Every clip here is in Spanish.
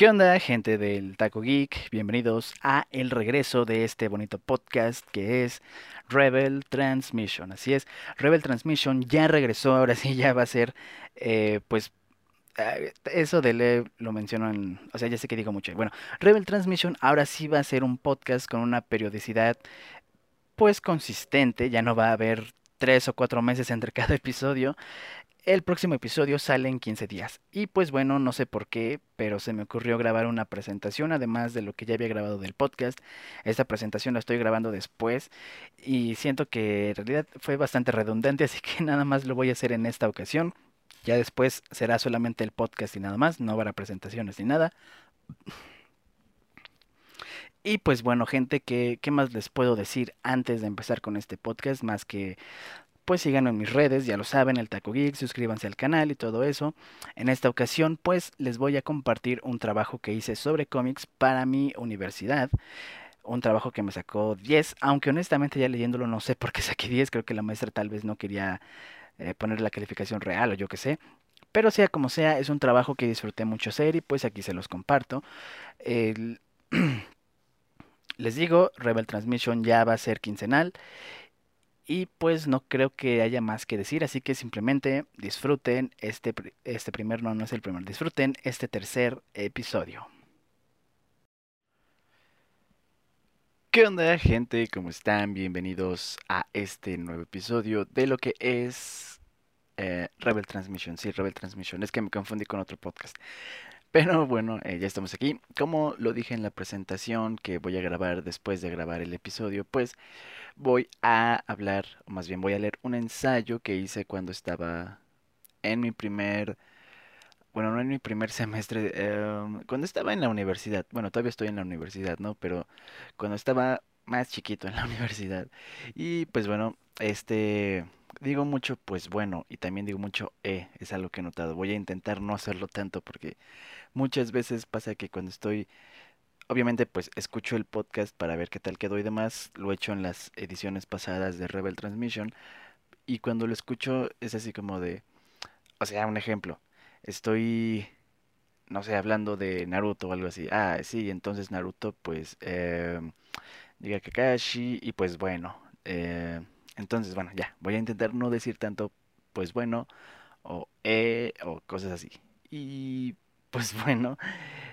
¿Qué onda, gente del Taco Geek? Bienvenidos a el regreso de este bonito podcast que es Rebel Transmission. Así es, Rebel Transmission ya regresó, ahora sí ya va a ser, eh, pues, eh, eso de le lo menciono en, o sea, ya sé que digo mucho. Bueno, Rebel Transmission ahora sí va a ser un podcast con una periodicidad, pues, consistente, ya no va a haber tres o cuatro meses entre cada episodio. El próximo episodio sale en 15 días. Y pues bueno, no sé por qué, pero se me ocurrió grabar una presentación, además de lo que ya había grabado del podcast. Esta presentación la estoy grabando después y siento que en realidad fue bastante redundante, así que nada más lo voy a hacer en esta ocasión. Ya después será solamente el podcast y nada más, no habrá presentaciones ni nada. Y pues bueno, gente, ¿qué, ¿qué, más les puedo decir antes de empezar con este podcast? Más que pues síganme en mis redes, ya lo saben, el Taco Geek, suscríbanse al canal y todo eso. En esta ocasión, pues les voy a compartir un trabajo que hice sobre cómics para mi universidad. Un trabajo que me sacó 10, aunque honestamente ya leyéndolo no sé por qué saqué 10, creo que la maestra tal vez no quería eh, poner la calificación real o yo qué sé. Pero sea como sea, es un trabajo que disfruté mucho hacer y pues aquí se los comparto. Les digo, Rebel Transmission ya va a ser quincenal y pues no creo que haya más que decir, así que simplemente disfruten este, este primer, no, no es el primer, disfruten este tercer episodio. ¿Qué onda gente? ¿Cómo están? Bienvenidos a este nuevo episodio de lo que es eh, Rebel Transmission. Sí, Rebel Transmission. Es que me confundí con otro podcast. Pero bueno, eh, ya estamos aquí. Como lo dije en la presentación que voy a grabar después de grabar el episodio, pues voy a hablar, o más bien voy a leer un ensayo que hice cuando estaba en mi primer, bueno, no en mi primer semestre, eh, cuando estaba en la universidad. Bueno, todavía estoy en la universidad, ¿no? Pero cuando estaba más chiquito en la universidad. Y pues bueno, este digo mucho, pues bueno, y también digo mucho, eh, es algo que he notado. Voy a intentar no hacerlo tanto porque muchas veces pasa que cuando estoy, obviamente pues escucho el podcast para ver qué tal quedó y demás, lo he hecho en las ediciones pasadas de Rebel Transmission, y cuando lo escucho es así como de, o sea, un ejemplo, estoy, no sé, hablando de Naruto o algo así, ah, sí, entonces Naruto pues, eh, diga Kakashi, y pues bueno, eh, entonces, bueno, ya, voy a intentar no decir tanto, pues bueno, o eh, o cosas así. Y pues bueno,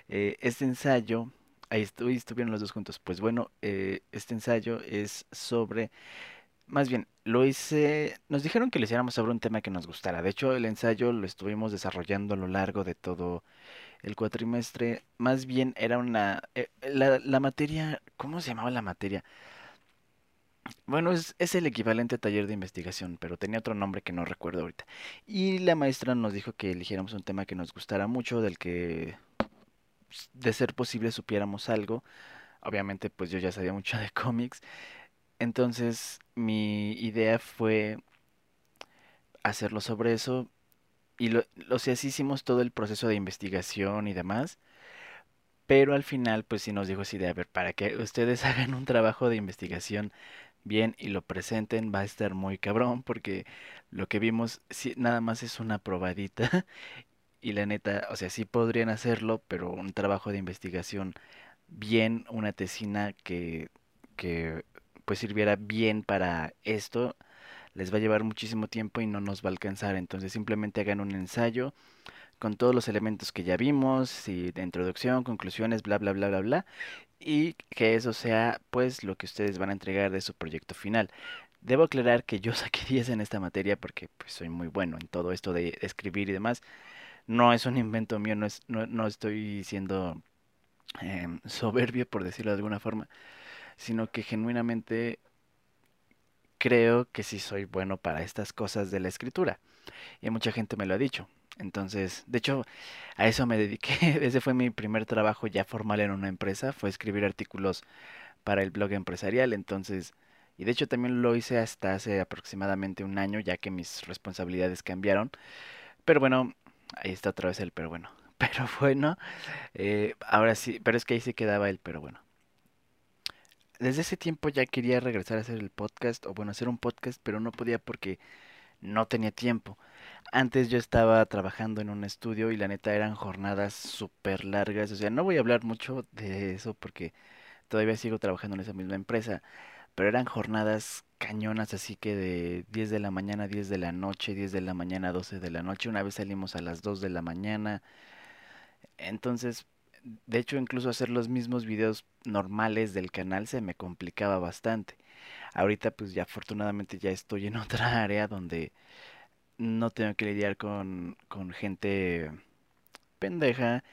eh, este ensayo, ahí estoy, estuvieron los dos juntos. Pues bueno, eh, este ensayo es sobre, más bien, lo hice, nos dijeron que lo hiciéramos sobre un tema que nos gustara. De hecho, el ensayo lo estuvimos desarrollando a lo largo de todo el cuatrimestre. Más bien era una, eh, la, la materia, ¿cómo se llamaba la materia? Bueno, es, es, el equivalente a taller de investigación, pero tenía otro nombre que no recuerdo ahorita. Y la maestra nos dijo que eligiéramos un tema que nos gustara mucho, del que, de ser posible, supiéramos algo. Obviamente, pues yo ya sabía mucho de cómics. Entonces, mi idea fue hacerlo sobre eso. Y lo, lo sé, así hicimos todo el proceso de investigación y demás. Pero al final, pues sí nos dijo así de, a ver, para que ustedes hagan un trabajo de investigación bien y lo presenten, va a estar muy cabrón porque lo que vimos nada más es una probadita y la neta, o sea, sí podrían hacerlo, pero un trabajo de investigación bien, una tesina que, que pues sirviera bien para esto, les va a llevar muchísimo tiempo y no nos va a alcanzar, entonces simplemente hagan un ensayo con todos los elementos que ya vimos, y de introducción, conclusiones, bla, bla, bla, bla, bla, y que eso sea pues lo que ustedes van a entregar de su proyecto final. Debo aclarar que yo saqué 10 en esta materia porque pues soy muy bueno en todo esto de escribir y demás. No es un invento mío, no, es, no, no estoy siendo eh, soberbio por decirlo de alguna forma, sino que genuinamente creo que sí soy bueno para estas cosas de la escritura. Y mucha gente me lo ha dicho. Entonces, de hecho, a eso me dediqué. Ese fue mi primer trabajo ya formal en una empresa, fue escribir artículos para el blog empresarial. Entonces, y de hecho también lo hice hasta hace aproximadamente un año, ya que mis responsabilidades cambiaron. Pero bueno, ahí está otra vez el pero bueno. Pero bueno, eh, ahora sí, pero es que ahí se quedaba el pero bueno. Desde ese tiempo ya quería regresar a hacer el podcast, o bueno, hacer un podcast, pero no podía porque no tenía tiempo. Antes yo estaba trabajando en un estudio y la neta eran jornadas súper largas. O sea, no voy a hablar mucho de eso porque todavía sigo trabajando en esa misma empresa. Pero eran jornadas cañonas, así que de 10 de la mañana a 10 de la noche, 10 de la mañana a 12 de la noche. Una vez salimos a las 2 de la mañana. Entonces, de hecho, incluso hacer los mismos videos normales del canal se me complicaba bastante. Ahorita pues ya afortunadamente ya estoy en otra área donde no tengo que lidiar con, con gente pendeja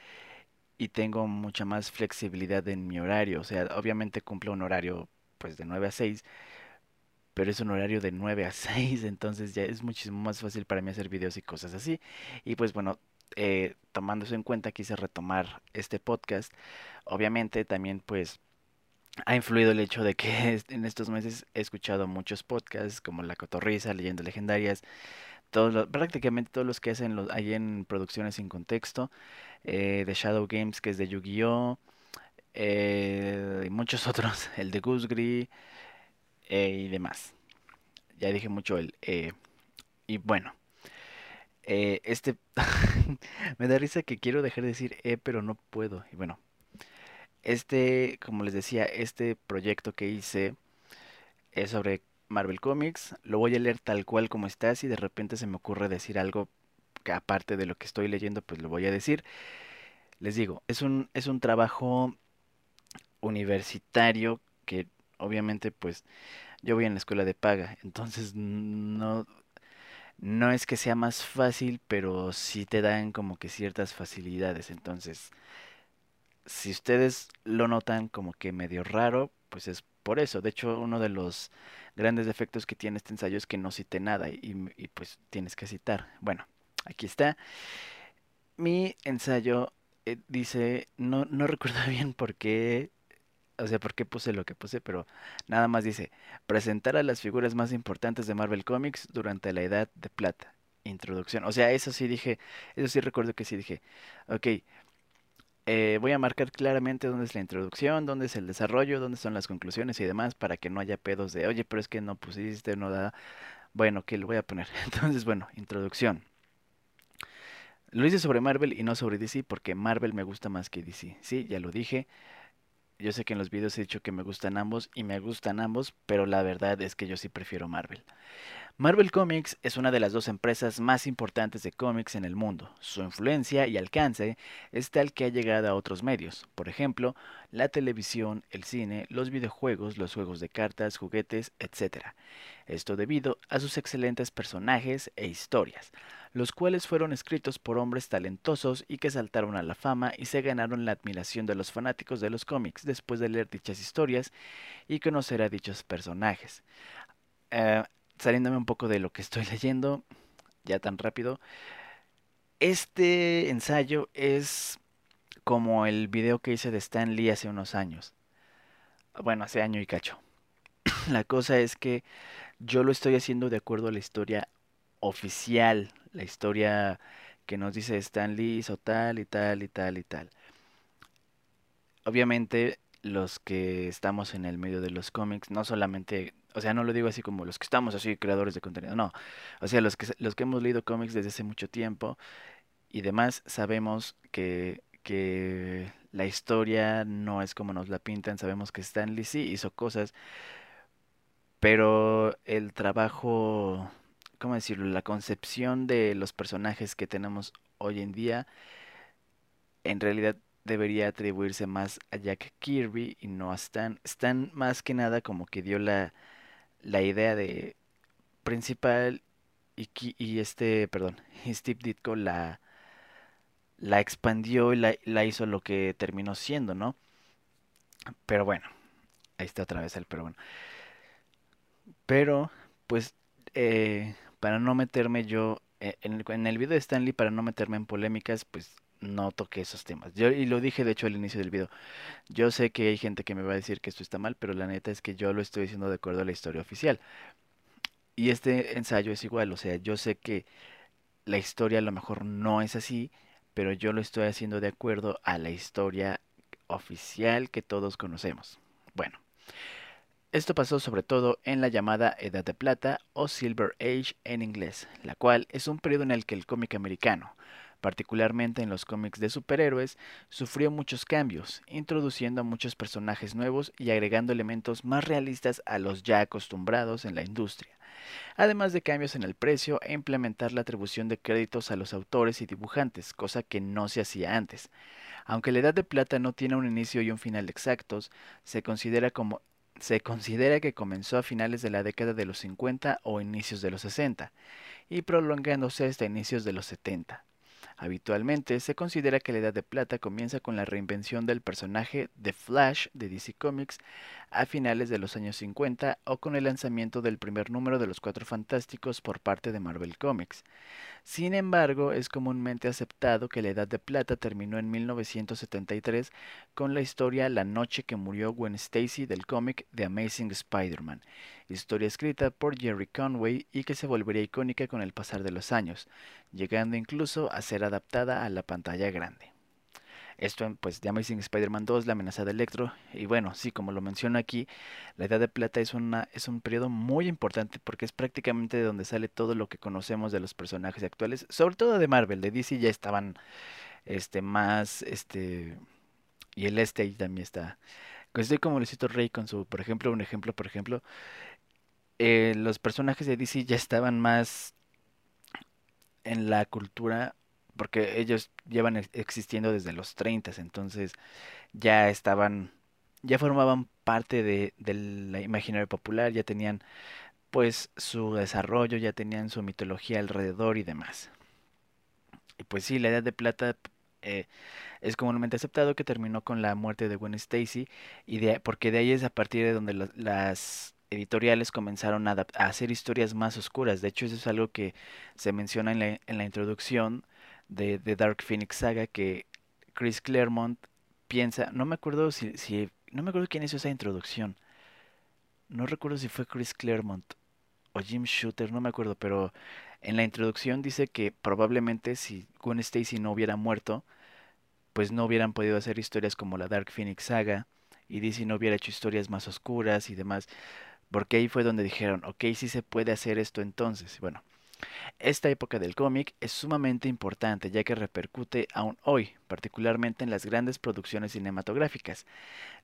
y tengo mucha más flexibilidad en mi horario. O sea, obviamente cumplo un horario pues de 9 a 6, pero es un horario de 9 a 6, entonces ya es muchísimo más fácil para mí hacer videos y cosas así. Y pues bueno, eh, tomando eso en cuenta, quise retomar este podcast. Obviamente también pues ha influido el hecho de que en estos meses he escuchado muchos podcasts como La Cotorrisa, Leyendas Legendarias, prácticamente todos los que hacen los, ahí en producciones sin contexto, eh, de Shadow Games que es de Yu-Gi-Oh! eh, y muchos otros, el de Gusgri eh, y demás. Ya dije mucho el eh, y bueno, eh, este me da risa que quiero dejar de decir eh, pero no puedo. Y bueno, este, como les decía, este proyecto que hice es sobre Marvel Comics. Lo voy a leer tal cual como está. Si de repente se me ocurre decir algo que aparte de lo que estoy leyendo, pues lo voy a decir. Les digo, es un, es un trabajo universitario que obviamente pues yo voy en la escuela de paga. Entonces no, no es que sea más fácil, pero sí te dan como que ciertas facilidades. Entonces, si ustedes lo notan como que medio raro, pues es por eso. De hecho, uno de los grandes defectos que tiene este ensayo es que no cite nada y, pues tienes que citar. Bueno, aquí está. Mi ensayo eh, dice, no, no recuerdo bien por qué, o sea, por qué puse lo que puse, pero nada más dice, presentar a las figuras más importantes de Marvel Comics durante la Edad de Plata. Introducción. O sea, eso sí dije, eso sí recuerdo que sí dije, ok, eh, voy a marcar claramente dónde es la introducción, dónde es el desarrollo, dónde son las conclusiones y demás para que no haya pedos de, oye, pero es que no pusiste, no da. Bueno, que lo voy a poner. Entonces, bueno, introducción. Lo hice sobre Marvel y no sobre DC porque Marvel me gusta más que DC. Sí, ya lo dije. Yo sé que en los videos he dicho que me gustan ambos y me gustan ambos, pero la verdad es que yo sí prefiero Marvel. Marvel Comics es una de las dos empresas más importantes de cómics en el mundo. Su influencia y alcance es tal que ha llegado a otros medios, por ejemplo, la televisión, el cine, los videojuegos, los juegos de cartas, juguetes, etc. Esto debido a sus excelentes personajes e historias, los cuales fueron escritos por hombres talentosos y que saltaron a la fama y se ganaron la admiración de los fanáticos de los cómics después de leer dichas historias y conocer a dichos personajes. Eh, saliéndome un poco de lo que estoy leyendo, ya tan rápido, este ensayo es como el video que hice de Stan Lee hace unos años. Bueno, hace año y cacho. La cosa es que yo lo estoy haciendo de acuerdo a la historia oficial, la historia que nos dice Stan Lee hizo tal y tal y tal y tal. Obviamente los que estamos en el medio de los cómics, no solamente, o sea, no lo digo así como los que estamos así creadores de contenido, no. O sea, los que los que hemos leído cómics desde hace mucho tiempo y demás sabemos que que la historia no es como nos la pintan, sabemos que Stan Lee sí hizo cosas, pero el trabajo, ¿cómo decirlo? La concepción de los personajes que tenemos hoy en día en realidad debería atribuirse más a Jack Kirby y no a Stan. Stan más que nada como que dio la, la idea de principal y, y este, perdón, Steve Ditko la, la expandió y la, la hizo lo que terminó siendo, ¿no? Pero bueno, ahí está otra vez el pero bueno. Pero, pues, eh, para no meterme yo eh, en el, video de Stanley, para no meterme en polémicas, pues no toqué esos temas. Yo, y lo dije de hecho al inicio del video. Yo sé que hay gente que me va a decir que esto está mal, pero la neta es que yo lo estoy diciendo de acuerdo a la historia oficial. Y este ensayo es igual, o sea, yo sé que la historia a lo mejor no es así, pero yo lo estoy haciendo de acuerdo a la historia oficial que todos conocemos. Bueno, Esto pasó sobre todo en la llamada Edad de Plata o Silver Age en inglés, la cual es un periodo en el que el cómic americano, particularmente en los cómics de superhéroes, sufrió muchos cambios, introduciendo a muchos personajes nuevos y agregando elementos más realistas a los ya acostumbrados en la industria, además de cambios en el precio e implementar la atribución de créditos a los autores y dibujantes, cosa que no se hacía antes. Aunque la Edad de Plata no tiene un inicio y un final exactos, se considera se considera que comenzó a finales de la década de los 50 o inicios de los 60 y prolongándose hasta inicios de los 70. Habitualmente se considera que la Edad de Plata comienza con la reinvención del personaje The Flash de DC Comics a finales de los años 50 o con el lanzamiento del primer número de los Cuatro Fantásticos por parte de Marvel Comics. Sin embargo, es comúnmente aceptado que la Edad de Plata terminó en 1973 con la historia La noche que murió Gwen Stacy del cómic The Amazing Spider-Man, historia escrita por Jerry Conway y que se volvería icónica con el pasar de los años, llegando incluso a ser adaptada a la pantalla grande. Esto, pues, The Amazing Spider-Man 2, La amenaza de Electro. Y bueno, sí, como lo menciono aquí, la Edad de Plata es, una, es un periodo muy importante porque es prácticamente de donde sale todo lo que conocemos de los personajes actuales, sobre todo de Marvel, de DC ya estaban este, más, este, y el este también está. Estoy como Luisito Rey con su, por ejemplo, un ejemplo, por ejemplo, eh, los personajes de DC ya estaban más en la cultura porque ellos llevan existiendo desde los 30, entonces ya estaban, ya formaban parte de, del imaginario popular, ya tenían pues su desarrollo, ya tenían su mitología alrededor y demás. Y pues sí, la Edad de Plata eh, es comúnmente aceptado que terminó con la muerte de Gwen Stacy, y de, porque de ahí es a partir de donde las editoriales comenzaron a, hacer historias más oscuras. De hecho, eso es algo que se menciona en la, en la introducción de, The Dark Phoenix Saga que Chris Claremont piensa, no me acuerdo si, si, no me acuerdo quién hizo esa introducción. No recuerdo si fue Chris Claremont o Jim Shooter, no me acuerdo, pero en la introducción dice que probablemente si Gwen Stacy no hubiera muerto, pues no hubieran podido hacer historias como la Dark Phoenix Saga y DC no hubiera hecho historias más oscuras y demás, porque ahí fue donde dijeron, ok, sí se puede hacer esto entonces. Bueno, esta época del cómic es sumamente importante ya que repercute aún hoy, particularmente en las grandes producciones cinematográficas,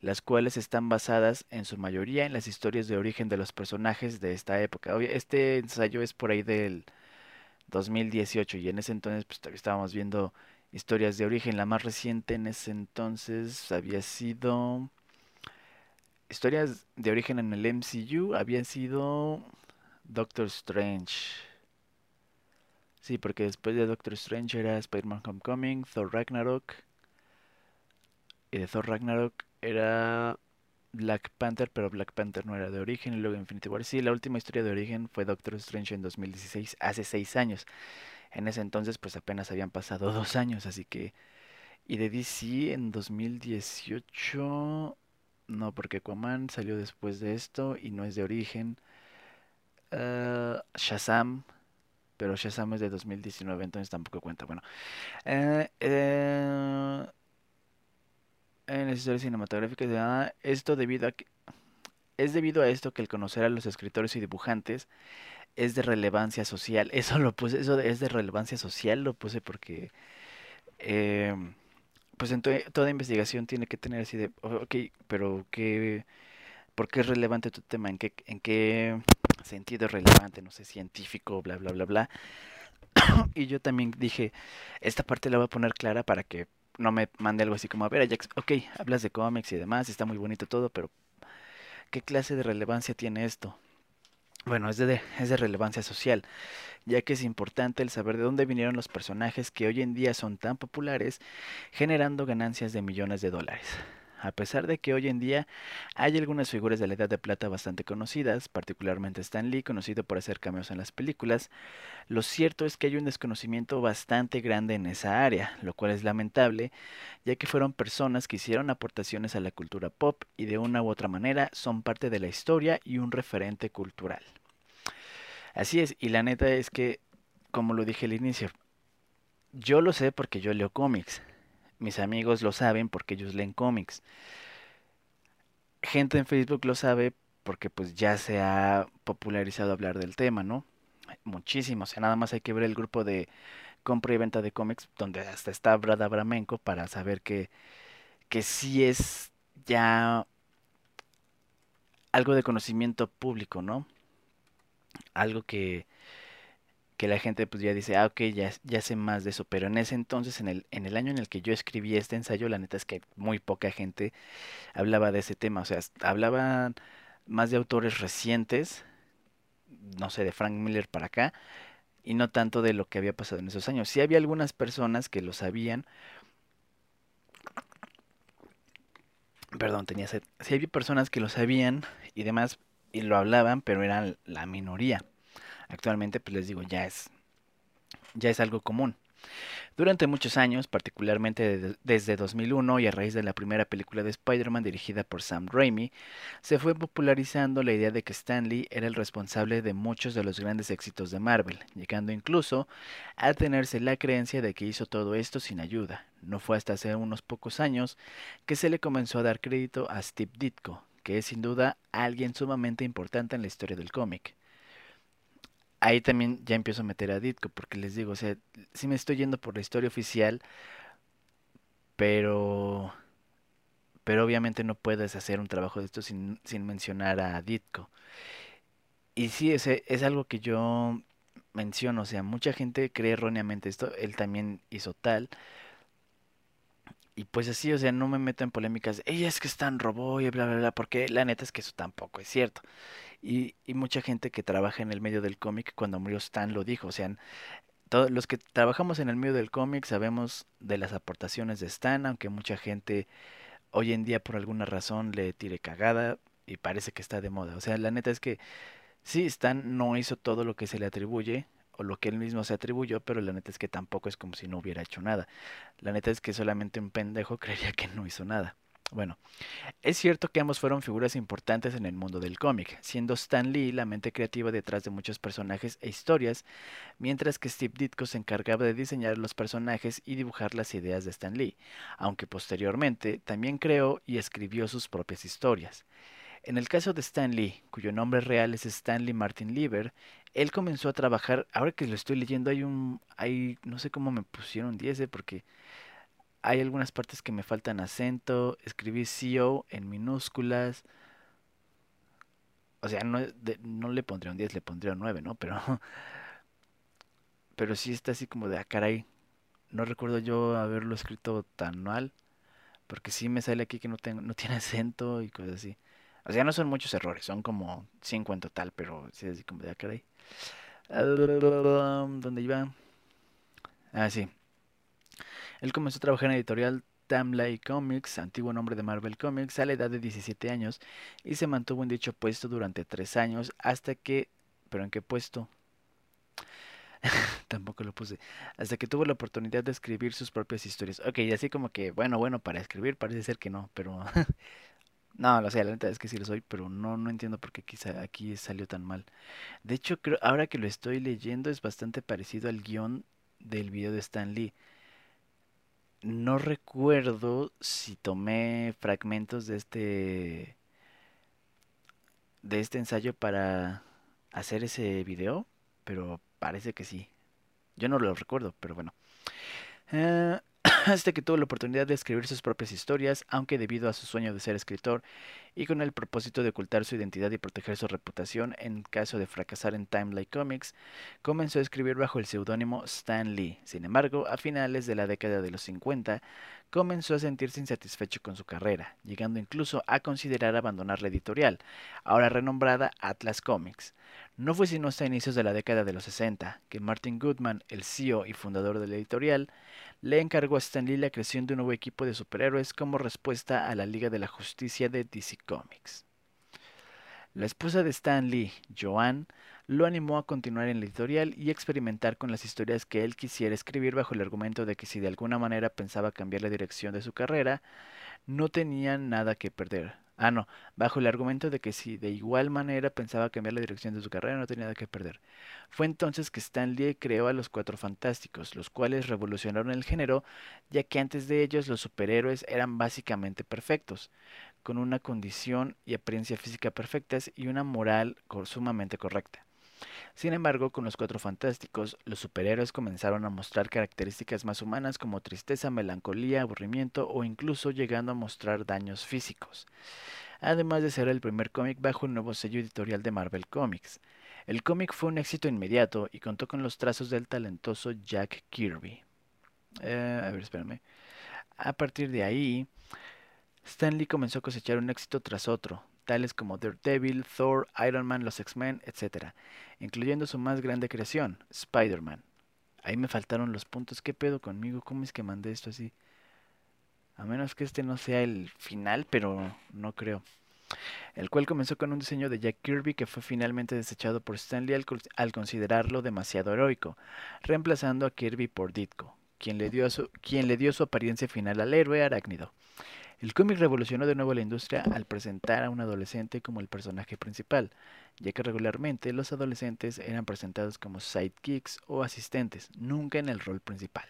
las cuales están basadas en su mayoría en las historias de origen de los personajes de esta época. Este ensayo es por ahí del 2018 y en ese entonces pues, estábamos viendo historias de origen. La más reciente en ese entonces había sido historias de origen en el MCU, había sido Doctor Strange. Sí, porque después de Doctor Strange era Spider-Man Homecoming, Thor Ragnarok. Y de Thor Ragnarok era Black Panther, pero Black Panther no era de origen. Y luego Infinity War. Sí, la última historia de origen fue Doctor Strange en 2016, hace seis años. En ese entonces, pues apenas habían pasado dos años, así que. Y de DC en 2018. No, porque Aquaman salió después de esto y no es de origen. Uh, Shazam pero Shazam es de 2019, entonces tampoco cuenta. Bueno, eh, eh, en las historias cinematográficas, ah, esto debido a que es debido a esto que el conocer a los escritores y dibujantes es de relevancia social. Eso lo puse, eso es de relevancia social, lo puse porque eh, pues en toda investigación tiene que tener así de, ok, pero qué, ¿por qué es relevante tu tema? ¿En qué, en qué sentido relevante, no sé, científico, bla, bla, bla, bla. y yo también dije, esta parte la voy a poner clara para que no me mande algo así como, a ver, Ajax, ok, hablas de cómics y demás, está muy bonito todo, pero ¿qué clase de relevancia tiene esto? Bueno, es de, es de relevancia social, ya que es importante el saber de dónde vinieron los personajes que hoy en día son tan populares, generando ganancias de millones de dólares. A pesar de que hoy en día hay algunas figuras de la Edad de Plata bastante conocidas, particularmente Stan Lee, conocido por hacer cameos en las películas, lo cierto es que hay un desconocimiento bastante grande en esa área, lo cual es lamentable, ya que fueron personas que hicieron aportaciones a la cultura pop y de una u otra manera son parte de la historia y un referente cultural. Así es, y la neta es que, como lo dije al inicio, yo lo sé porque yo leo cómics, mis amigos lo saben porque ellos leen cómics. Gente en Facebook lo sabe porque pues ya se ha popularizado hablar del tema, ¿no? Muchísimo, o sea, nada más hay que ver el grupo de compra y venta de cómics, donde hasta está Brad Abramenko para saber que, que sí es ya algo de conocimiento público, ¿no? Algo que, que la gente pues ya dice, ah, ok, ya, ya sé más de eso, pero en ese entonces, en el, en el año en el que yo escribí este ensayo, la neta es que muy poca gente hablaba de ese tema, o sea, hablaban más de autores recientes, no sé, de Frank Miller para acá, y no tanto de lo que había pasado en esos años. Sí había algunas personas que lo sabían, perdón, tenía sed. Sí había personas que lo sabían y demás y lo hablaban, pero eran la minoría. Actualmente, pues les digo, ya es ya es algo común. Durante muchos años, particularmente desde 2001 y a raíz de la primera película de Spider-Man dirigida por Sam Raimi, se fue popularizando la idea de que Stan Lee era el responsable de muchos de los grandes éxitos de Marvel, llegando incluso a tenerse la creencia de que hizo todo esto sin ayuda. No fue hasta hace unos pocos años que se le comenzó a dar crédito a Steve Ditko, que es sin duda alguien sumamente importante en la historia del cómic ahí también ya empiezo a meter a Ditko, porque les digo, o sea, sí me estoy yendo por la historia oficial, pero pero obviamente no puedes hacer un trabajo de esto sin, sin mencionar a Ditko. Y sí, es, es algo que yo menciono, o sea, mucha gente cree erróneamente esto, él también hizo tal. Y pues así, o sea, no me meto en polémicas, ella es que están robó y bla, bla, bla, porque la neta es que eso tampoco es cierto. Y, y mucha gente que trabaja en el medio del cómic, cuando murió Stan lo dijo, o sea, todos los que trabajamos en el medio del cómic sabemos de las aportaciones de Stan, aunque mucha gente hoy en día por alguna razón le tire cagada y parece que está de moda. O sea, la neta es que sí, Stan no hizo todo lo que se le atribuye o lo que él mismo se atribuyó, pero la neta es que tampoco es como si no hubiera hecho nada. La neta es que solamente un pendejo creería que no hizo nada. Bueno, es cierto que ambos fueron figuras importantes en el mundo del cómic, siendo Stan Lee la mente creativa detrás de muchos personajes e historias, mientras que Steve Ditko se encargaba de diseñar los personajes y dibujar las ideas de Stan Lee, aunque posteriormente también creó y escribió sus propias historias. En el caso de Stan Lee, cuyo nombre real es Stanley Martin Lieber, él comenzó a trabajar, ahora que lo estoy leyendo hay un, hay, no sé cómo me pusieron 10, porque hay algunas partes que me faltan acento, escribí CEO en minúsculas. O sea, no, no le pondría un 10, le pondría un 9, ¿no? Pero, pero sí está así como de, ah, caray, no recuerdo yo haberlo escrito tan mal, porque sí me sale aquí que no, tengo, no tiene acento y cosas así. O sea, no son muchos errores, son como 5 en total, pero sí es así como de, ah, caray. ¿Dónde iba? Ah, sí. Él comenzó a trabajar en editorial Tamlay Comics, antiguo nombre de Marvel Comics, a la edad de 17 años y se mantuvo en dicho puesto durante 3 años hasta que... ¿Pero en qué puesto? Tampoco lo puse. Hasta que tuvo la oportunidad de escribir sus propias historias. Ok, y así como que, bueno, bueno, para escribir parece ser que no, pero... no, lo sé, la neta es que sí lo soy, pero no, no entiendo por qué quizá aquí salió tan mal. De hecho, creo, ahora que lo estoy leyendo es bastante parecido al guion del video de Stan Lee no recuerdo si tomé fragmentos de este de este ensayo para hacer ese video, pero parece que sí. Yo no lo recuerdo, pero bueno. Eh, hasta que tuvo la oportunidad de escribir sus propias historias, aunque debido a su sueño de ser escritor y con el propósito de ocultar su identidad y proteger su reputación en caso de fracasar en Timely Comics, comenzó a escribir bajo el seudónimo Stan Lee. Sin embargo, a finales de la década de los 50, comenzó a sentirse insatisfecho con su carrera, llegando incluso a considerar abandonar la editorial, ahora renombrada Atlas Comics. No fue sino hasta inicios de la década de los 60 que Martin Goodman, el CEO y fundador de la editorial, le encargó a Stan Lee la creación de un nuevo equipo de superhéroes como respuesta a la Liga de la Justicia de DC Comics. La esposa de Stan Lee, Joanne, lo animó a continuar en la editorial y experimentar con las historias que él quisiera escribir bajo el argumento de que si de alguna manera pensaba cambiar la dirección de su carrera, no tenía nada que perder. Ah, no, bajo el argumento de que si de igual manera pensaba cambiar la dirección de su carrera, no tenía nada que perder. Fue entonces que Stan Lee creó a los Cuatro Fantásticos, los cuales revolucionaron el género, ya que antes de ellos los superhéroes eran básicamente perfectos. con una condición y apariencia física perfectas y una moral sumamente correcta. Sin embargo, con los Cuatro Fantásticos, los superhéroes comenzaron a mostrar características más humanas como tristeza, melancolía, aburrimiento o incluso llegando a mostrar daños físicos. Además de ser el primer cómic bajo el nuevo sello editorial de Marvel Comics. El cómic fue un éxito inmediato y contó con los trazos del talentoso Jack Kirby. Eh, a. A partir de ahí, Stanley comenzó a cosechar un éxito tras otro, tales como Daredevil, Thor, Iron Man, los X-Men, etc., incluyendo su más grande creación, Spider-Man. Ahí me faltaron los puntos. ¿Qué pedo conmigo? ¿Cómo es que mandé esto así? A menos que este no sea el final, pero no creo. El cual comenzó con un diseño de Jack Kirby que fue finalmente desechado por Stanley al, al considerarlo demasiado heroico, reemplazando a Kirby por Ditko, quien le dio su, quien le dio su apariencia final al héroe arácnido. El cómic revolucionó de nuevo la industria al presentar a un adolescente como el personaje principal, ya que regularmente los adolescentes eran presentados como sidekicks o asistentes, nunca en el rol principal.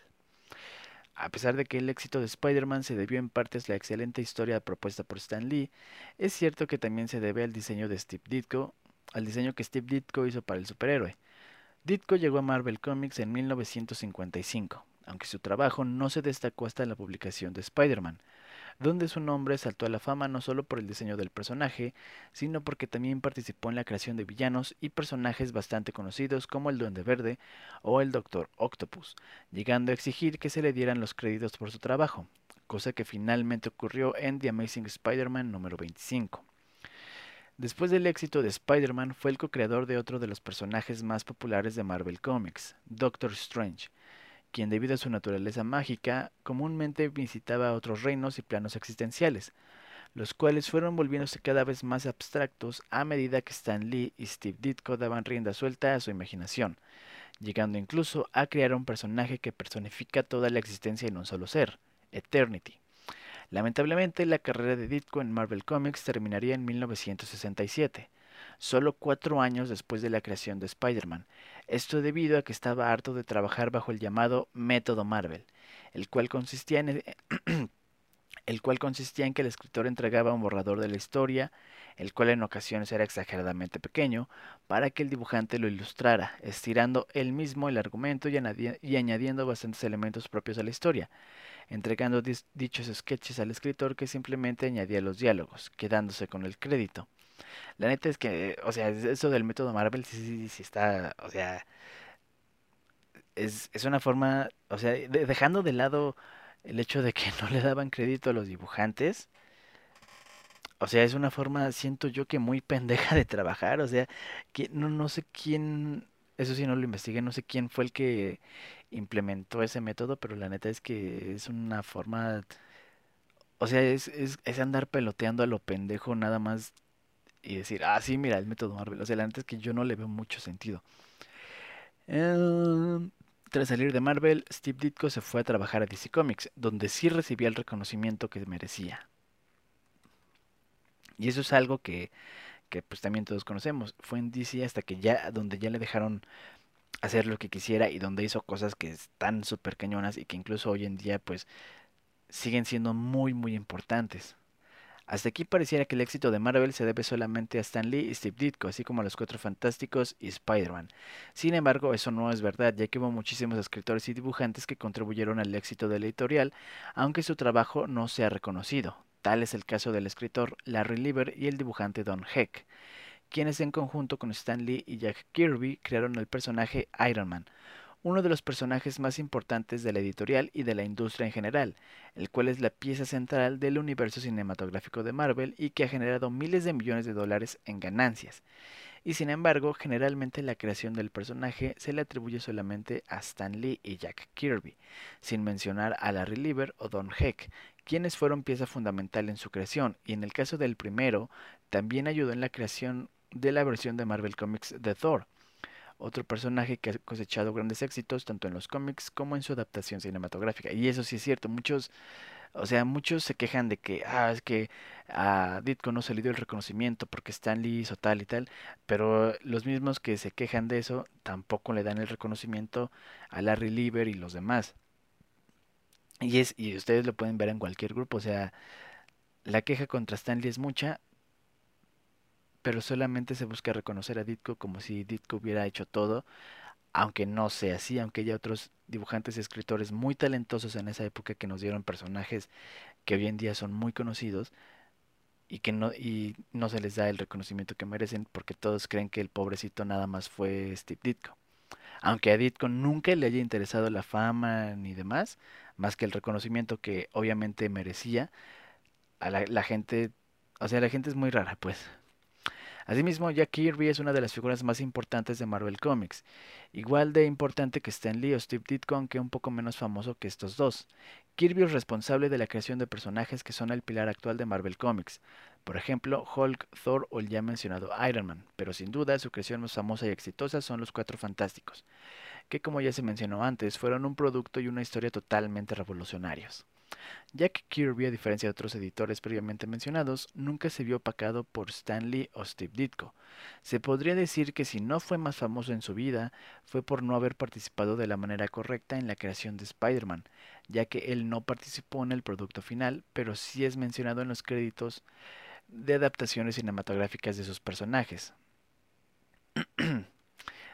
A pesar de que el éxito de Spider-Man se debió en parte a la excelente historia propuesta por Stan Lee, es cierto que también se debe al diseño de Steve Ditko, al diseño que Steve Ditko hizo para el superhéroe. Ditko llegó a Marvel Comics en 1955, aunque su trabajo no se destacó hasta la publicación de Spider-Man, donde su nombre saltó a la fama no solo por el diseño del personaje, sino porque también participó en la creación de villanos y personajes bastante conocidos como el Duende Verde o el Doctor Octopus, llegando a exigir que se le dieran los créditos por su trabajo, cosa que finalmente ocurrió en The Amazing Spider-Man número 25. Después del éxito de Spider-Man, fue el co-creador de otro de los personajes más populares de Marvel Comics, Doctor Strange, quien debido a su naturaleza mágica comúnmente visitaba otros reinos y planos existenciales, los cuales fueron volviéndose cada vez más abstractos a medida que Stan Lee y Steve Ditko daban rienda suelta a su imaginación, llegando incluso a crear un personaje que personifica toda la existencia en un solo ser, Eternity. Lamentablemente, la carrera de Ditko en Marvel Comics terminaría en 1967, solo cuatro años después de la creación de Spider-Man, esto debido a que estaba harto de trabajar bajo el llamado método Marvel, el cual consistía en el cual consistía en que el escritor entregaba un borrador de la historia, el cual en ocasiones era exageradamente pequeño, para que el dibujante lo ilustrara, estirando él mismo el argumento y, añadiendo bastantes elementos propios a la historia, entregando dichos sketches al escritor que simplemente añadía los diálogos, quedándose con el crédito. La neta es que, o sea, eso del método Marvel sí, sí, sí está, o sea, es, es una forma, o sea, dejando de lado el hecho de que no le daban crédito a los dibujantes, o sea, es una forma, siento yo que muy pendeja de trabajar, o sea, que no, no sé quién, eso sí no lo investigué, no sé quién fue el que implementó ese método, pero la neta es que es una forma, o sea, es, es, es andar peloteando a lo pendejo nada más y decir, ah, sí, mira, el método Marvel. O sea, la neta es que yo no le veo mucho sentido. Em, tras salir de Marvel, Steve Ditko se fue a trabajar a DC Comics, donde sí recibía el reconocimiento que merecía. Y eso es algo que, que pues también todos conocemos. Fue en DC hasta que ya, donde ya le dejaron hacer lo que quisiera y donde hizo cosas que están súper cañonas y que incluso hoy en día pues siguen siendo muy muy importantes. Hasta aquí pareciera que el éxito de Marvel se debe solamente a Stan Lee y Steve Ditko, así como a los Cuatro Fantásticos y Spider-Man. Sin embargo, eso no es verdad, ya que hubo muchísimos escritores y dibujantes que contribuyeron al éxito de la editorial, aunque su trabajo no sea reconocido. Tal es el caso del escritor Larry Lieber y el dibujante Don Heck, quienes en conjunto con Stan Lee y Jack Kirby crearon el personaje Iron Man, uno de los personajes más importantes de la editorial y de la industria en general, el cual es la pieza central del universo cinematográfico de Marvel y que ha generado miles de millones de dólares en ganancias. Y sin embargo, generalmente la creación del personaje se le atribuye solamente a Stan Lee y Jack Kirby, sin mencionar a Larry Lieber o Don Heck, quienes fueron pieza fundamental en su creación, y en el caso del primero, también ayudó en la creación de la versión de Marvel Comics de Thor, otro personaje que ha cosechado grandes éxitos tanto en los cómics como en su adaptación cinematográfica. Y eso sí es cierto, muchos, o sea, muchos se quejan de que, ah, es que a Ditko no se le dio el reconocimiento porque Stan Lee hizo tal y tal, pero los mismos que se quejan de eso tampoco le dan el reconocimiento a Larry Lieber y los demás. Y es y ustedes lo pueden ver en cualquier grupo, o sea, La queja contra Stanley es mucha, pero solamente se busca reconocer a Ditko como si Ditko hubiera hecho todo, aunque no sea así, aunque haya otros dibujantes y escritores muy talentosos en esa época que nos dieron personajes que hoy en día son muy conocidos y que no y no se les da el reconocimiento que merecen porque todos creen que el pobrecito nada más fue Steve Ditko. Aunque a Ditko nunca le haya interesado la fama ni demás, más que el reconocimiento que obviamente merecía, a la, la gente, o sea, la gente es muy rara, pues. Asimismo, Jack Kirby es una de las figuras más importantes de Marvel Comics, igual de importante que Stan Lee o Steve Ditko, aunque un poco menos famoso que estos dos. Kirby es responsable de la creación de personajes que son el pilar actual de Marvel Comics, por ejemplo, Hulk, Thor o el ya mencionado Iron Man, pero sin duda su creación más famosa y exitosa son los Cuatro Fantásticos, que como ya se mencionó antes, fueron un producto y una historia totalmente revolucionarios. Jack Kirby, a diferencia de otros editores previamente mencionados, nunca se vio opacado por Stan Lee o Steve Ditko. Se podría decir que si no fue más famoso en su vida, fue por no haber participado de la manera correcta en la creación de Spider-Man, ya que él no participó en el producto final, pero sí es mencionado en los créditos de adaptaciones cinematográficas de sus personajes.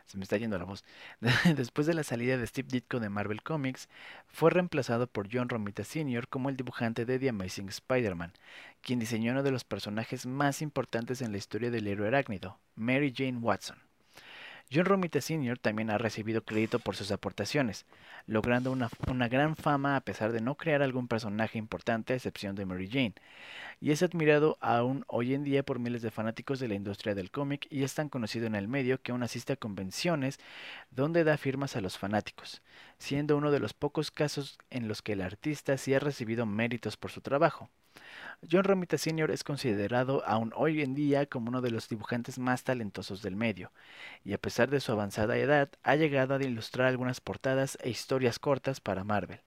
Se me está yendo la voz. Después de la salida de Steve Ditko de Marvel Comics, fue reemplazado por John Romita Sr. como el dibujante de The Amazing Spider-Man, quien diseñó uno de los personajes más importantes en la historia del héroe arácnido, Mary Jane Watson. John Romita Sr. también ha recibido crédito por sus aportaciones, logrando una, una, gran fama a pesar de no crear algún personaje importante a excepción de Mary Jane, y es admirado aún hoy en día por miles de fanáticos de la industria del cómic y es tan conocido en el medio que aún asiste a convenciones donde da firmas a los fanáticos, siendo uno de los pocos casos en los que el artista sí ha recibido méritos por su trabajo. John Romita Sr. es considerado aún hoy en día como uno de los dibujantes más talentosos del medio, y a pesar de su avanzada edad, ha llegado a ilustrar algunas portadas e historias cortas para Marvel,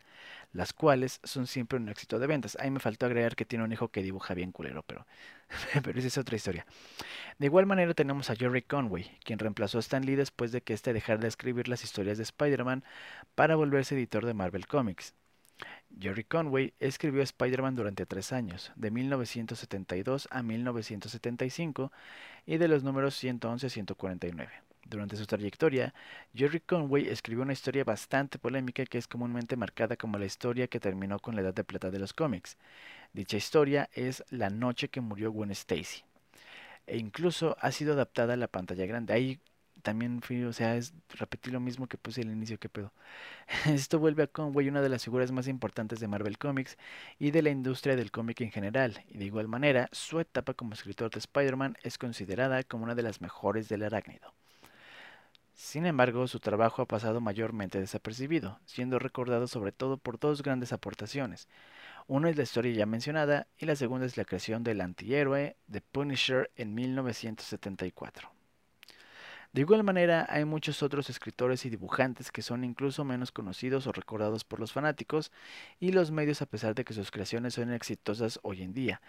las cuales son siempre un éxito de ventas. Ahí me faltó agregar que tiene un hijo que dibuja bien culero, pero, pero esa es otra historia. De igual manera tenemos a Jerry Conway, quien reemplazó a Stan Lee después de que éste dejara de escribir las historias de Spider-Man para volverse editor de Marvel Comics. Jerry Conway escribió Spider-Man durante tres años, de 1972 a 1975, y de los números 111 a 149. Durante su trayectoria, Jerry Conway escribió una historia bastante polémica que es comúnmente marcada como la historia que terminó con la edad de plata de los cómics. Dicha historia es La noche que murió Gwen Stacy. E incluso ha sido adaptada a la pantalla grande. También fui, o sea, es repetir lo mismo que puse al inicio, que pedo. Esto vuelve a Conway una de las figuras más importantes de Marvel Comics y de la industria del cómic en general, y de igual manera, su etapa como escritor de Spider-Man es considerada como una de las mejores del arácnido. Sin embargo, su trabajo ha pasado mayormente desapercibido, siendo recordado sobre todo por dos grandes aportaciones. Una es la historia ya mencionada y la segunda es la creación del antihéroe The Punisher en 1974. De igual manera, hay muchos otros escritores y dibujantes que son incluso menos conocidos o recordados por los fanáticos y los medios a pesar de que sus creaciones son exitosas hoy en día.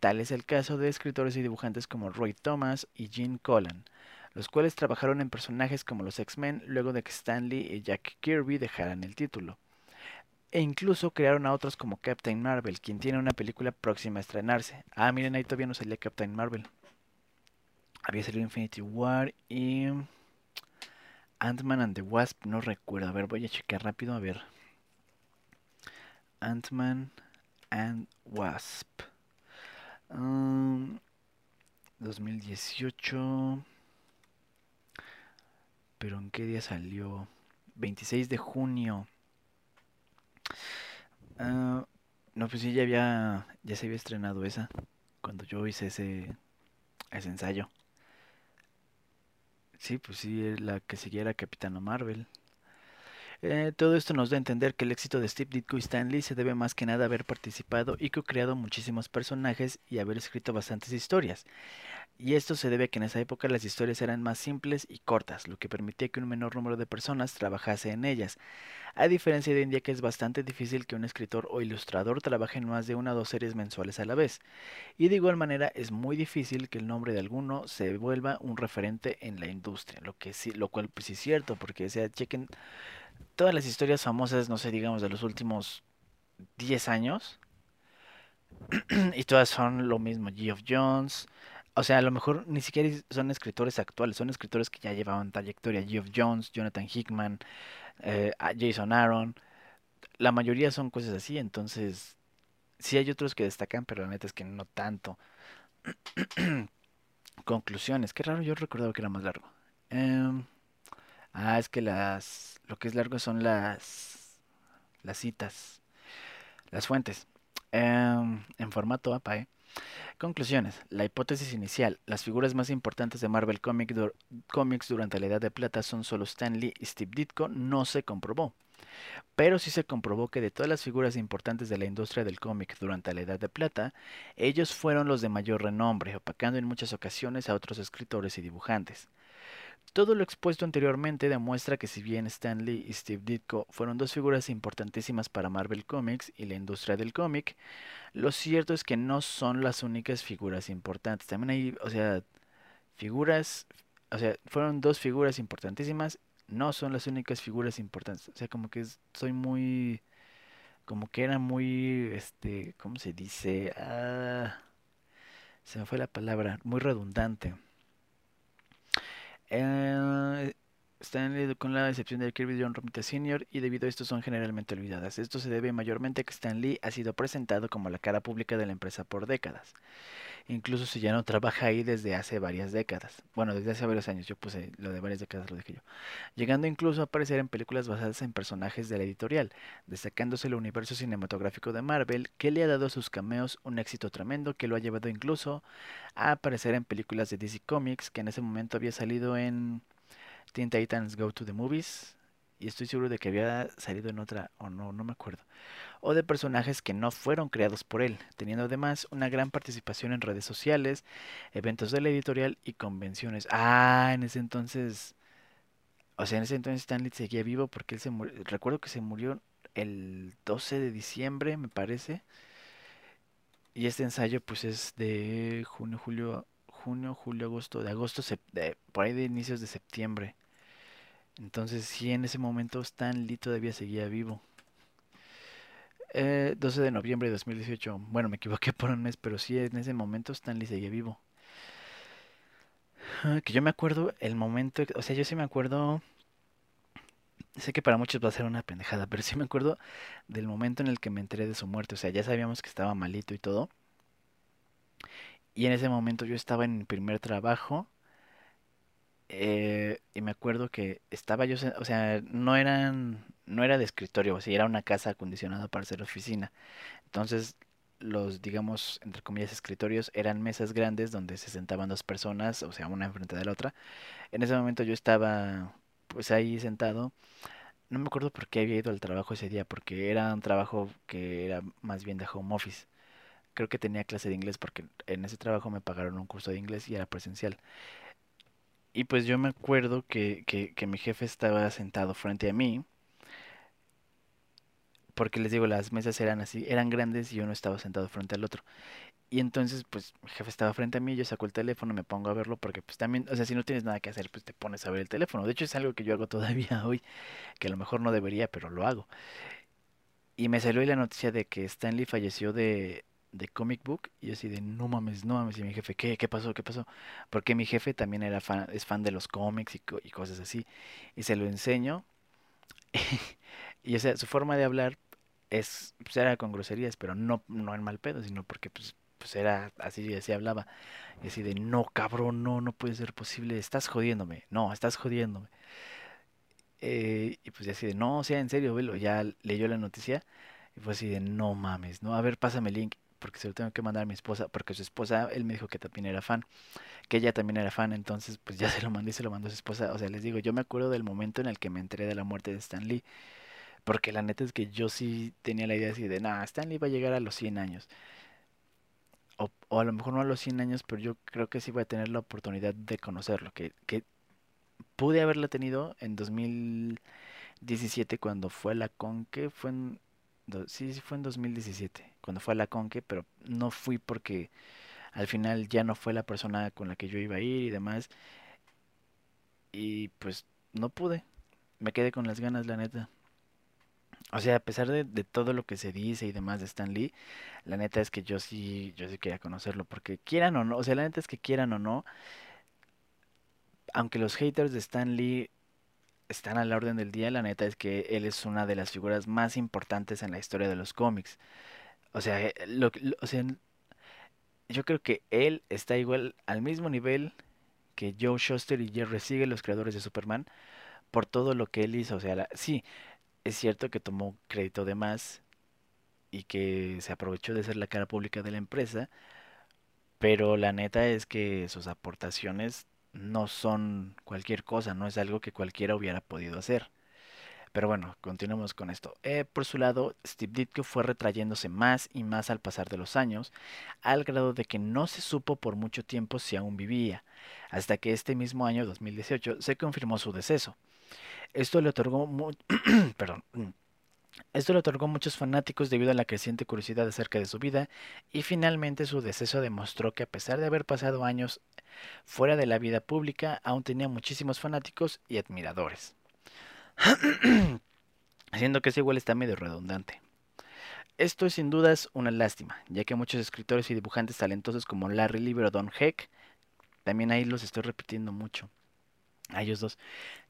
Tal es el caso de escritores y dibujantes como Roy Thomas y Gene Colan, los cuales trabajaron en personajes como los X-Men luego de que Stanley y Jack Kirby dejaran el título. E incluso crearon a otros como Captain Marvel, quien tiene una película próxima a estrenarse. Ah, miren, ahí todavía no salía Captain Marvel. Había salido Infinity War y Ant-Man and the Wasp, no recuerdo. A ver, voy a checar rápido, a ver. Ant-Man and Wasp. 2018. Um, pero ¿en qué día salió? 26 de junio. Uh, no, pues sí, ya había, ya se había estrenado esa cuando yo hice ese, ese ensayo. Sí, pues sí, la que seguía era Capitana Marvel. Eh, todo esto nos da a entender que el éxito de Steve Ditko y Stanley se debe más que nada a haber participado y co-creado muchísimos personajes y haber escrito bastantes historias. Y esto se debe a que en esa época las historias eran más simples y cortas, lo que permitía que un menor número de personas trabajase en ellas. A diferencia de hoy que es bastante difícil que un escritor o ilustrador trabaje en más de una o dos series mensuales a la vez. Y de igual manera es muy difícil que el nombre de alguno se vuelva un referente en la industria, lo que sí, lo cual pues sí es cierto, porque sea, chequen todas las historias famosas, no sé, digamos de los últimos 10 años y todas son lo mismo, Geoff Jones. O sea, a lo mejor ni siquiera son escritores actuales, son escritores que ya llevaban trayectoria. Geoff Jones, Jonathan Hickman, eh, Jason Aaron. La mayoría son cosas así, entonces sí hay otros que destacan, pero la neta es que no tanto. Conclusiones. Qué raro, yo recordaba que era más largo. Em, ah, es que las lo que es largo son las las citas, las fuentes. Em, en formato APA, ¿eh? Conclusiones. La hipótesis inicial. Las figuras más importantes de Marvel Comics durante la Edad de Plata son solo Stan Lee y Steve Ditko. No se comprobó. Pero sí se comprobó que de todas las figuras importantes de la industria del cómic durante la Edad de Plata, ellos fueron los de mayor renombre, opacando en muchas ocasiones a otros escritores y dibujantes. Todo lo expuesto anteriormente demuestra que si bien Stan Lee y Steve Ditko fueron dos figuras importantísimas para Marvel Comics y la industria del cómic, lo cierto es que no son las únicas figuras importantes. También hay, o sea, figuras, o sea, fueron dos figuras importantísimas, no son las únicas figuras importantes. O sea, como que soy muy, como que era muy, este, ¿cómo se dice? Ah, se me fue la palabra, muy redundante. Eh, Stanley con la excepción de Kirby John Romita Sr. y debido a esto son generalmente olvidadas. Esto se debe mayormente a que Stan Lee ha sido presentado como la cara pública de la empresa por décadas. Incluso si ya no trabaja ahí desde hace varias décadas. Bueno, desde hace varios años, yo puse lo de varias décadas, lo dije yo. Llegando incluso a aparecer en películas basadas en personajes de la editorial, destacándose el universo cinematográfico de Marvel, que le ha dado a sus cameos un éxito tremendo que lo ha llevado incluso a aparecer en películas de DC Comics, que en ese momento había salido en Teen Titans Go to the Movies, y estoy seguro de que había salido en otra, o no, no me acuerdo o de personajes que no fueron creados por él, teniendo además una gran participación en redes sociales, eventos de la editorial y convenciones. Ah, en ese entonces, o sea, en ese entonces Stanley seguía vivo porque él se murió, recuerdo que se murió el 12 de diciembre, me parece. Y este ensayo pues es de junio, julio, junio, julio, agosto, de agosto, de, por ahí de inicios de septiembre. Entonces sí, en ese momento Stanley todavía seguía vivo. 12 eh, de noviembre de 2018. Bueno, me equivoqué por un mes, pero sí, en ese momento Stanley seguía vivo. Ah, que yo me acuerdo el momento, o sea, yo sí me acuerdo, sé que para muchos va a ser una pendejada, pero sí me acuerdo del momento en el que me enteré de su muerte. O sea, ya sabíamos que estaba malito y todo. Y en ese momento yo estaba en mi primer trabajo eh, y me acuerdo que estaba yo, o sea, no eran, no era de escritorio, o sea, era una casa acondicionada para ser oficina. Entonces, los, digamos, entre comillas, escritorios eran mesas grandes donde se sentaban dos personas, o sea, una enfrente de la otra. En ese momento yo estaba, pues ahí sentado. No me acuerdo por qué había ido al trabajo ese día, porque era un trabajo que era más bien de home office. Creo que tenía clase de inglés porque en ese trabajo me pagaron un curso de inglés y era presencial. Y pues yo me acuerdo que, que, que mi jefe estaba sentado frente a mí, porque les digo, las mesas eran así, eran grandes y yo no estaba sentado frente al otro. Y entonces, pues, mi jefe estaba frente a mí, yo saco el teléfono, me pongo a verlo, porque pues también, o sea, si no tienes nada que hacer, pues te pones a ver el teléfono. De hecho, es algo que yo hago todavía hoy, que a lo mejor no debería, pero lo hago. Y me salió la noticia de que Stanley falleció de, de comic book y así de no mames, no mames y mi jefe, ¿qué? ¿Qué pasó? ¿Qué pasó? Porque mi jefe también era fan, es fan de los cómics y cosas así y se lo enseño y o sea, su forma de hablar es pues era con groserías, pero no no en mal pedo, sino porque pues pues era así, así hablaba y así de no cabrón, no, no puede ser posible, estás jodiéndome, no, estás jodiéndome. Eh, y pues así de no, o sea, en serio, velo, ya leyó la noticia y fue así de no mames, no, a ver, pásame el link porque se lo tengo que mandar a mi esposa, porque su esposa, él me dijo que también era fan, que ella también era fan, entonces pues ya se lo mandé y se lo mandó a su esposa. O sea, les digo, yo me acuerdo del momento en el que me enteré de la muerte de Stan Lee, porque la neta es que yo sí tenía la idea así de, nah, Stan Lee va a llegar a los 100 años. O, o a lo mejor no a los 100 años, pero yo creo que sí voy a tener la oportunidad de conocerlo, que, que pude haberla tenido en 2017 cuando fue a la Conque, fue en sí, sí fue en 2017, cuando fue a la Conque, pero no fui porque al final ya no fue la persona con la que yo iba a ir y demás. Y pues no pude. Me quedé con las ganas, la neta. O sea, a pesar de, todo lo que se dice y demás de Stan Lee, la neta es que yo sí, yo sí quería conocerlo, porque quieran o no, o sea, la neta es que quieran o no, aunque los haters de Stan Lee están a la orden del día, la neta es que él es una de las figuras más importantes en la historia de los cómics. O sea, eh, lo, lo- o sea, yo creo que él está igual al mismo nivel que Joe Shuster y Jerry Siegel, los creadores de Superman, por todo lo que él hizo. O sea, la- sí, es cierto que tomó crédito de más y que se aprovechó de ser la cara pública de la empresa, pero la neta es que sus aportaciones no son cualquier cosa, no es algo que cualquiera hubiera podido hacer. Pero bueno, continuemos con esto. Eh, por su lado, Steve Ditko fue retrayéndose más y más al pasar de los años, al grado de que no se supo por mucho tiempo si aún vivía, hasta que este mismo año, 2018, se confirmó su deceso. Esto le otorgó mu- perdón, esto le otorgó muchos fanáticos debido a la creciente curiosidad acerca de su vida, y finalmente su deceso demostró que a pesar de haber pasado años fuera de la vida pública, aún tenía muchísimos fanáticos y admiradores. Siendo que ese igual está medio redundante. Esto es sin dudas una lástima, ya que muchos escritores y dibujantes talentosos como Larry Lieber o Don Heck, también ahí los estoy repitiendo mucho, a ellos dos,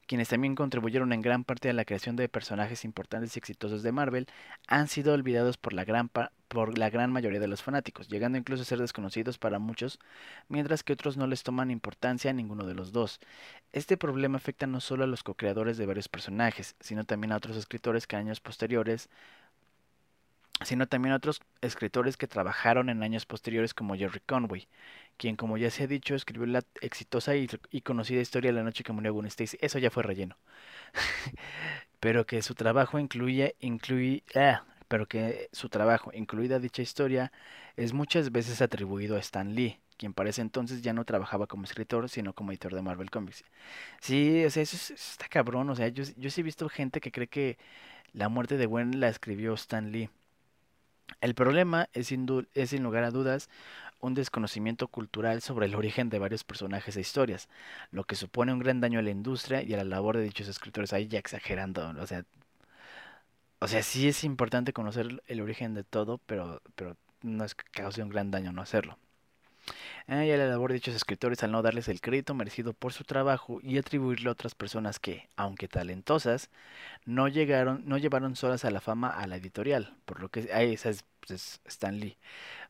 quienes también contribuyeron en gran parte a la creación de personajes importantes y exitosos de Marvel, han sido olvidados por la gran, por la gran mayoría de los fanáticos, llegando incluso a ser desconocidos para muchos, mientras que otros no les toman importancia a ninguno de los dos. Este problema afecta no solo a los co-creadores de varios personajes, sino también a otros escritores que años posteriores sino también otros escritores que trabajaron en años posteriores como Jerry Conway, quien como ya se ha dicho escribió la exitosa y, conocida historia La noche que murió Gwen Stacy, eso ya fue relleno, pero que su trabajo incluye, ah, pero que su trabajo, incluida dicha historia, es muchas veces atribuido a Stan Lee, quien para ese entonces ya no trabajaba como escritor, sino como editor de Marvel Comics. Sí, o sea, eso, es- eso está cabrón, o sea, yo, yo sí he visto gente que cree que la muerte de Gwen la escribió Stan Lee. El problema es sin, es sin lugar a dudas un desconocimiento cultural sobre el origen de varios personajes e historias, lo que supone un gran daño a la industria y a la labor de dichos escritores, ahí ya exagerando, o sea, o sea, sí es importante conocer el origen de todo, pero, pero no es que cause un gran daño no hacerlo. Ah, y a la labor de dichos escritores al no darles el crédito merecido por su trabajo y atribuirlo a otras personas que, aunque talentosas, no llegaron, no llevaron solas a la fama a la editorial, por lo que ahí esa es, pues, es Stan Lee,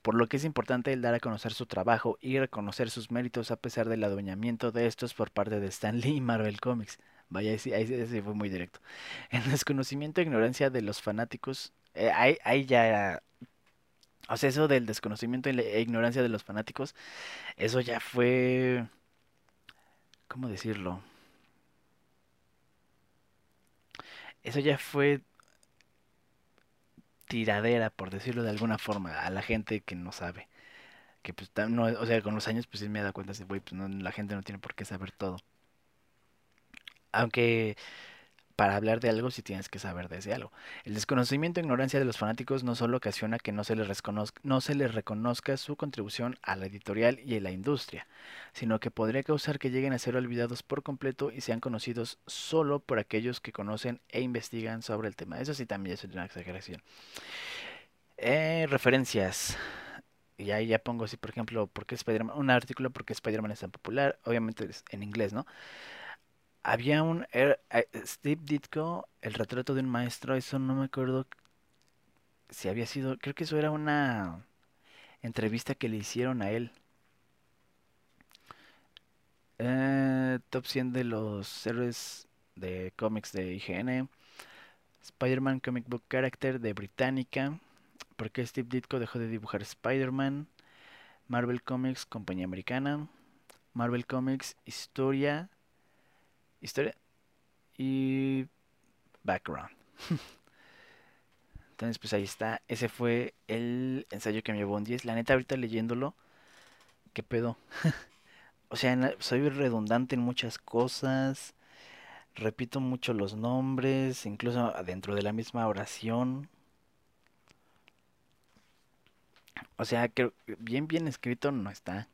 por lo que es importante el dar a conocer su trabajo y reconocer sus méritos a pesar del adueñamiento de estos por parte de Stan Lee y Marvel Comics. Vaya, ahí ahí fue muy directo. El desconocimiento e ignorancia de los fanáticos, eh, ahí, ahí ya, o sea, eso del desconocimiento e ignorancia de los fanáticos, eso ya fue, ¿cómo decirlo? Eso ya fue tiradera, por decirlo de alguna forma, a la gente que no sabe. Que pues no, o sea, con los años pues sí me he dado cuenta güey, pues no, la gente no tiene por qué saber todo. Aunque para hablar de algo sí tienes que saber de ese algo. El desconocimiento e ignorancia de los fanáticos no solo ocasiona que no se les reconozca, su contribución a la editorial y a la industria, sino que podría causar que lleguen a ser olvidados por completo y sean conocidos solo por aquellos que conocen e investigan sobre el tema. Eso sí también es una exageración. Eh, referencias. Y ahí ya pongo así, por ejemplo, ¿por qué? Un artículo por qué Spider-Man es tan popular. Obviamente es en inglés, ¿no? Había un er- eh, Steve Ditko, el retrato de un maestro, eso no me acuerdo si había sido, creo que eso era una entrevista que le hicieron a él. Eh, top 100 de los héroes de cómics de IGN. Spider-Man Comic Book Character de Británica. ¿Por qué Steve Ditko dejó de dibujar Spider-Man? Marvel Comics, compañía americana. Marvel Comics, historia. Historia y background. Entonces, pues ahí está. Ese fue el ensayo que me llevó un 10. La neta, ahorita leyéndolo, ¿qué pedo? O sea, soy redundante en muchas cosas. Repito mucho los nombres, incluso dentro de la misma oración. O sea, que bien, bien escrito no está.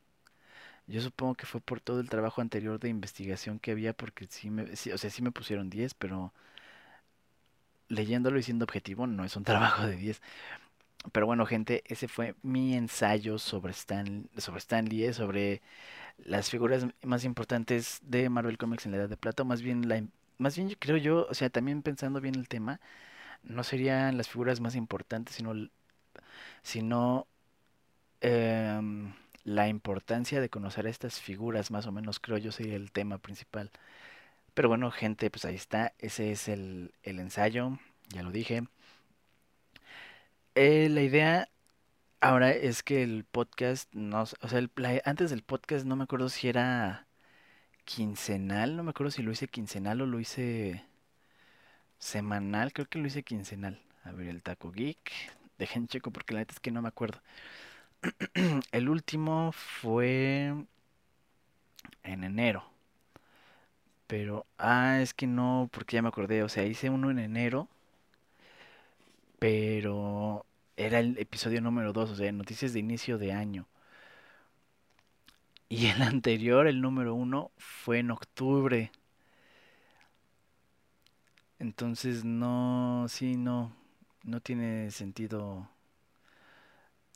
Yo supongo que fue por todo el trabajo anterior de investigación que había, porque sí me, sí, o sea, sí me pusieron 10, pero leyéndolo y siendo objetivo, no es un trabajo de 10. Pero bueno, gente, ese fue mi ensayo sobre Stan, sobre Stan Lee, eh, sobre las figuras más importantes de Marvel Comics en la Edad de Plata, más bien la más bien creo yo, o sea, también pensando bien el tema, no serían las figuras más importantes, sino sino em, la importancia de conocer a estas figuras, más o menos creo yo sería el tema principal. Pero bueno, gente, pues ahí está, ese es el, el ensayo, ya lo dije. Eh, la idea ahora es que el podcast, no, o sea, el, antes del podcast no me acuerdo si era quincenal, no me acuerdo si lo hice quincenal o lo hice semanal, creo que lo hice quincenal. A ver, el Taco Geek, dejen checo porque la neta es que no me acuerdo. el último fue en enero. Pero, ah, es que no, porque ya me acordé, o sea, hice uno en enero, pero era el episodio número 2, o sea, noticias de inicio de año. Y el anterior, el número 1, fue en octubre. Entonces no, sí, no, no tiene sentido,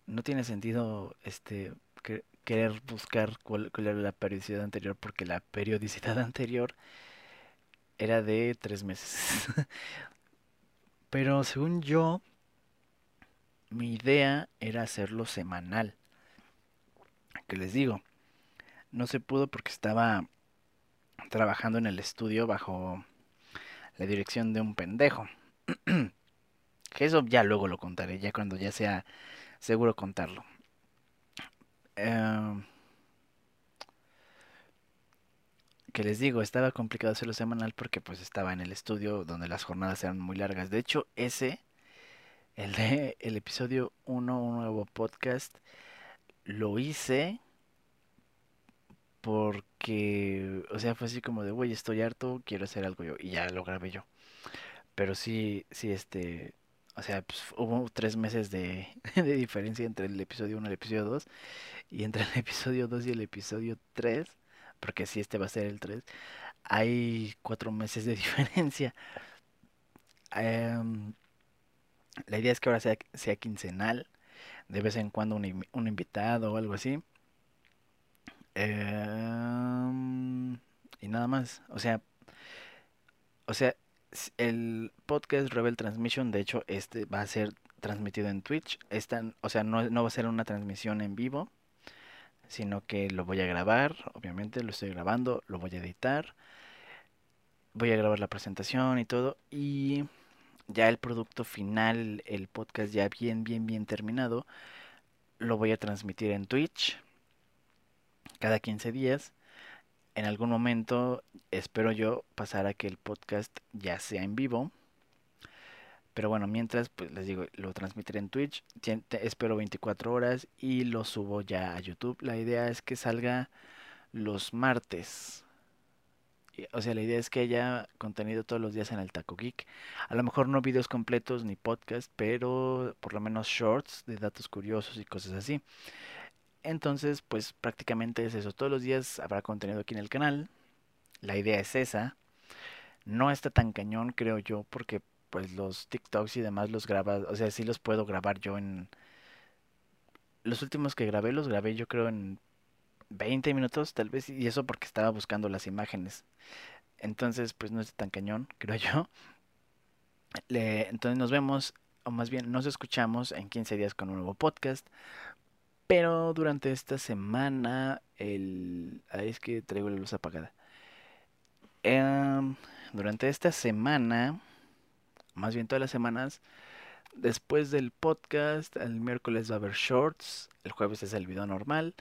no tiene sentido, este, querer buscar cuál, cuál, era la periodicidad anterior, porque la periodicidad anterior era de tres meses. Pero según yo, mi idea era hacerlo semanal. Que les digo, no se pudo porque estaba trabajando en el estudio bajo la dirección de un pendejo. que eso ya luego lo contaré, ya cuando ya sea seguro contarlo. Eh, que les digo, estaba complicado hacerlo semanal porque pues estaba en el estudio donde las jornadas eran muy largas. De hecho, ese, el de el episodio 1, un nuevo podcast, lo hice porque, o sea, fue así como de, güey, estoy harto, quiero hacer algo yo, y ya lo grabé yo. Pero sí, sí, este, o sea, pues, hubo tres meses de, de diferencia entre el episodio 1 y el episodio 2, y entre el episodio 2 y el episodio 3, porque si este va a ser el 3, hay cuatro meses de diferencia. Em, la idea es que ahora sea, sea quincenal, de vez en cuando un, un invitado o algo así. Em, y nada más. O sea, o sea, el podcast Rebel Transmission, de hecho, este va a ser transmitido en Twitch. Esta, o sea, no, no va a ser una transmisión en vivo, sino que lo voy a grabar, obviamente lo estoy grabando, lo voy a editar. Voy a grabar la presentación y todo. Y ya el producto final, el podcast ya bien, bien, bien terminado, lo voy a transmitir en Twitch cada 15 días. En algún momento espero yo pasar a que el podcast ya sea en vivo. Pero bueno, mientras, pues les digo, lo transmitiré en Twitch. Espero 24 horas y lo subo ya a YouTube. La idea es que salga los martes. O sea, la idea es que haya contenido todos los días en el Taco Geek. A lo mejor no videos completos ni podcast, pero por lo menos shorts de datos curiosos y cosas así. Entonces, pues prácticamente es eso. Todos los días habrá contenido aquí en el canal. La idea es esa. No está tan cañón, creo yo, porque pues los TikToks y demás los graba, o sea, sí los puedo grabar yo en... Los últimos que grabé los grabé yo creo en 20 minutos tal vez, y eso porque estaba buscando las imágenes. Entonces, pues no está tan cañón, creo yo. Entonces nos vemos, o más bien nos escuchamos en 15 días con un nuevo podcast. Pero durante esta semana, el... es que traigo la luz apagada. Em, durante esta semana, más bien todas las semanas, después del podcast, el miércoles va a haber shorts, el jueves es el video normal,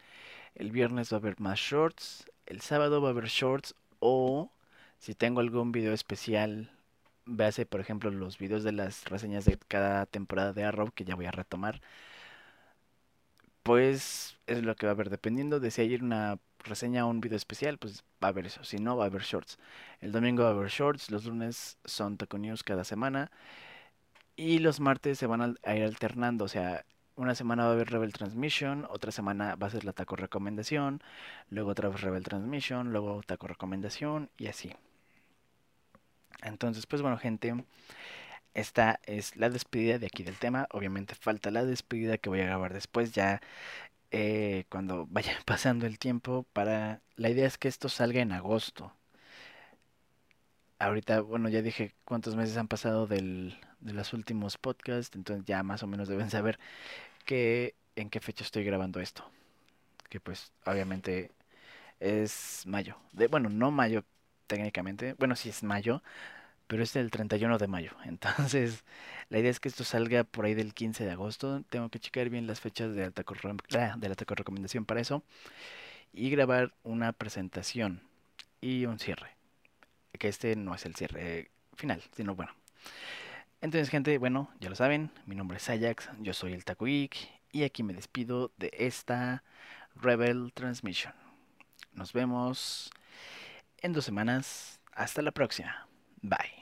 el viernes va a haber más shorts, el sábado va a haber shorts o si tengo algún video especial, véase por ejemplo los videos de las reseñas de cada temporada de Arrow que ya voy a retomar pues es lo que va a haber. Dependiendo de si hay una reseña o un video especial, pues va a haber eso. Si no, va a haber shorts. El domingo va a haber shorts, los lunes son Taco News cada semana. Y los martes se van a ir alternando. O sea, una semana va a haber Rebel Transmission, otra semana va a ser la Taco Recomendación, luego otra vez Rebel Transmission, luego Taco Recomendación y así. Entonces, pues bueno, gente, esta es la despedida de aquí del tema. Obviamente falta la despedida que voy a grabar después ya eh, cuando vaya pasando el tiempo para... La idea es que esto salga en agosto. Ahorita, bueno, ya dije cuántos meses han pasado del, de los últimos podcasts, entonces ya más o menos deben saber que en qué fecha estoy grabando esto. Que pues obviamente es mayo. De, bueno, no mayo técnicamente. Bueno, sí es mayo, pero es el 31 de mayo. Entonces, la idea es que esto salga por ahí del 15 de agosto. Tengo que checar bien las fechas de alta, ah, de alta recomendación para eso. Y grabar una presentación y un cierre. Que este no es el cierre final, sino bueno. Entonces, gente, bueno, ya lo saben, mi nombre es Ajax, yo soy el Taco Geek y aquí me despido de esta Rebel Transmission. Nos vemos en dos semanas. Hasta la próxima. Bye.